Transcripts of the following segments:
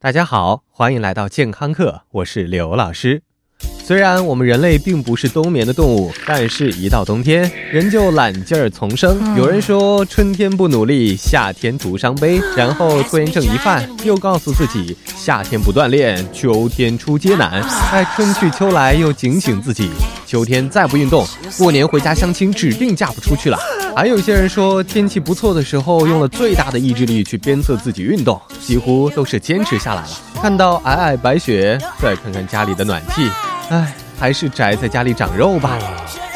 大家好，欢迎来到健康课，我是刘老师。虽然我们人类并不是冬眠的动物，但是一到冬天，人就懒劲儿丛生。有人说春天不努力，夏天徒伤悲，然后拖延症一犯，又告诉自己夏天不锻炼，秋天出街难。待春去秋来，又警醒自己，秋天再不运动，过年回家相亲指定嫁不出去了。还有些人说天气不错的时候，用了最大的意志力去鞭策自己运动，几乎都是坚持下来了。看到皑皑白雪，再看看家里的暖气，唉，还是宅在家里长肉吧。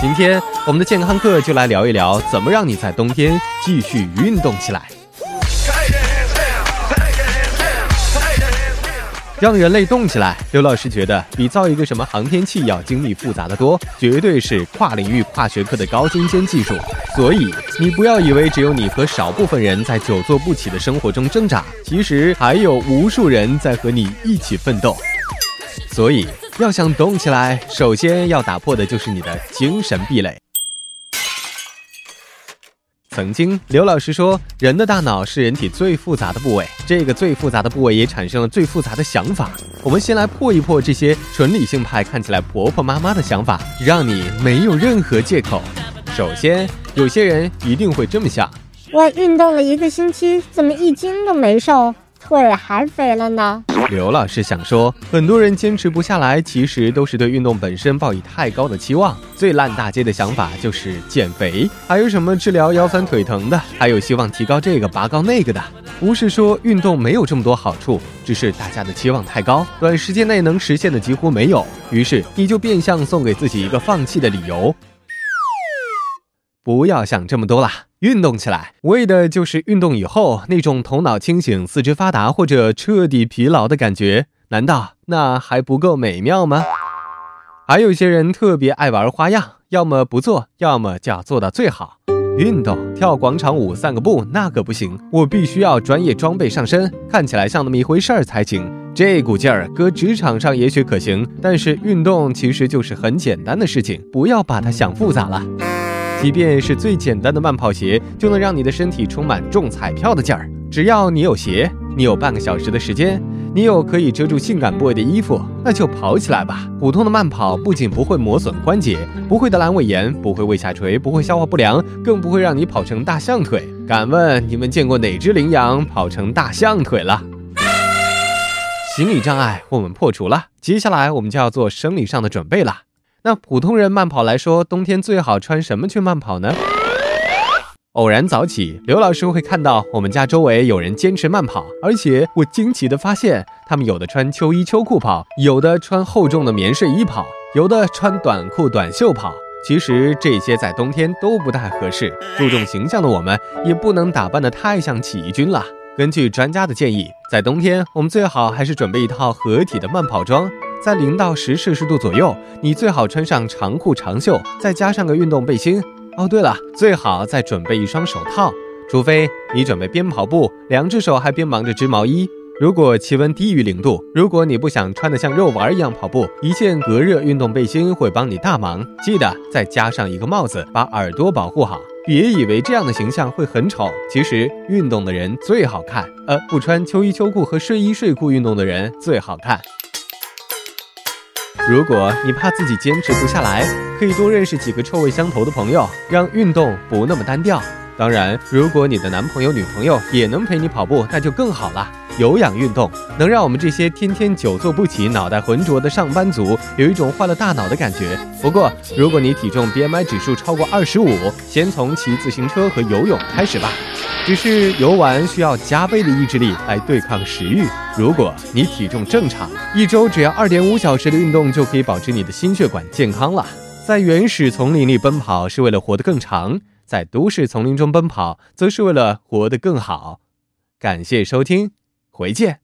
今天我们的健康课就来聊一聊，怎么让你在冬天继续运动起来。让人类动起来，刘老师觉得比造一个什么航天器要精密复杂的多，绝对是跨领域、跨学科的高精尖技术。所以你不要以为只有你和少部分人在久坐不起的生活中挣扎，其实还有无数人在和你一起奋斗。所以要想动起来，首先要打破的就是你的精神壁垒。曾经，刘老师说，人的大脑是人体最复杂的部位，这个最复杂的部位也产生了最复杂的想法。我们先来破一破这些纯理性派看起来婆婆妈妈的想法，让你没有任何借口。首先，有些人一定会这么想：我运动了一个星期，怎么一斤都没瘦？腿还肥了呢。刘老师想说，很多人坚持不下来，其实都是对运动本身抱以太高的期望。最烂大街的想法就是减肥，还有什么治疗腰酸腿疼的，还有希望提高这个拔高那个的。不是说运动没有这么多好处，只是大家的期望太高，短时间内能实现的几乎没有。于是你就变相送给自己一个放弃的理由。不要想这么多啦，运动起来，为的就是运动以后那种头脑清醒、四肢发达或者彻底疲劳的感觉。难道那还不够美妙吗？还有一些人特别爱玩花样，要么不做，要么就要做到最好。运动跳广场舞、散个步那可不行，我必须要专业装备上身，看起来像那么一回事儿才行。这股劲儿搁职场上也许可行，但是运动其实就是很简单的事情，不要把它想复杂了。即便是最简单的慢跑鞋，就能让你的身体充满中彩票的劲儿。只要你有鞋，你有半个小时的时间，你有可以遮住性感部位的衣服，那就跑起来吧。普通的慢跑不仅不会磨损关节，不会得阑尾炎，不会胃下垂，不会消化不良，更不会让你跑成大象腿。敢问你们见过哪只羚羊跑成大象腿了？心理障碍我们破除了，接下来我们就要做生理上的准备了。那普通人慢跑来说，冬天最好穿什么去慢跑呢？偶然早起，刘老师会看到我们家周围有人坚持慢跑，而且我惊奇的发现，他们有的穿秋衣秋裤跑，有的穿厚重的棉睡衣跑，有的穿短裤短袖跑。其实这些在冬天都不太合适，注重形象的我们也不能打扮的太像起义军了。根据专家的建议，在冬天我们最好还是准备一套合体的慢跑装。在零到十摄氏度左右，你最好穿上长裤长袖，再加上个运动背心。哦，对了，最好再准备一双手套，除非你准备边跑步，两只手还边忙着织毛衣。如果气温低于零度，如果你不想穿得像肉丸一样跑步，一件隔热运动背心会帮你大忙。记得再加上一个帽子，把耳朵保护好。别以为这样的形象会很丑，其实运动的人最好看。呃，不穿秋衣秋裤和睡衣睡裤运动的人最好看。如果你怕自己坚持不下来，可以多认识几个臭味相投的朋友，让运动不那么单调。当然，如果你的男朋友、女朋友也能陪你跑步，那就更好了。有氧运动能让我们这些天天久坐不起、脑袋浑浊的上班族有一种换了大脑的感觉。不过，如果你体重 BMI 指数超过二十五，先从骑自行车和游泳开始吧。只是游玩需要加倍的意志力来对抗食欲。如果你体重正常，一周只要二点五小时的运动就可以保持你的心血管健康了。在原始丛林里奔跑是为了活得更长，在都市丛林中奔跑则是为了活得更好。感谢收听。回见。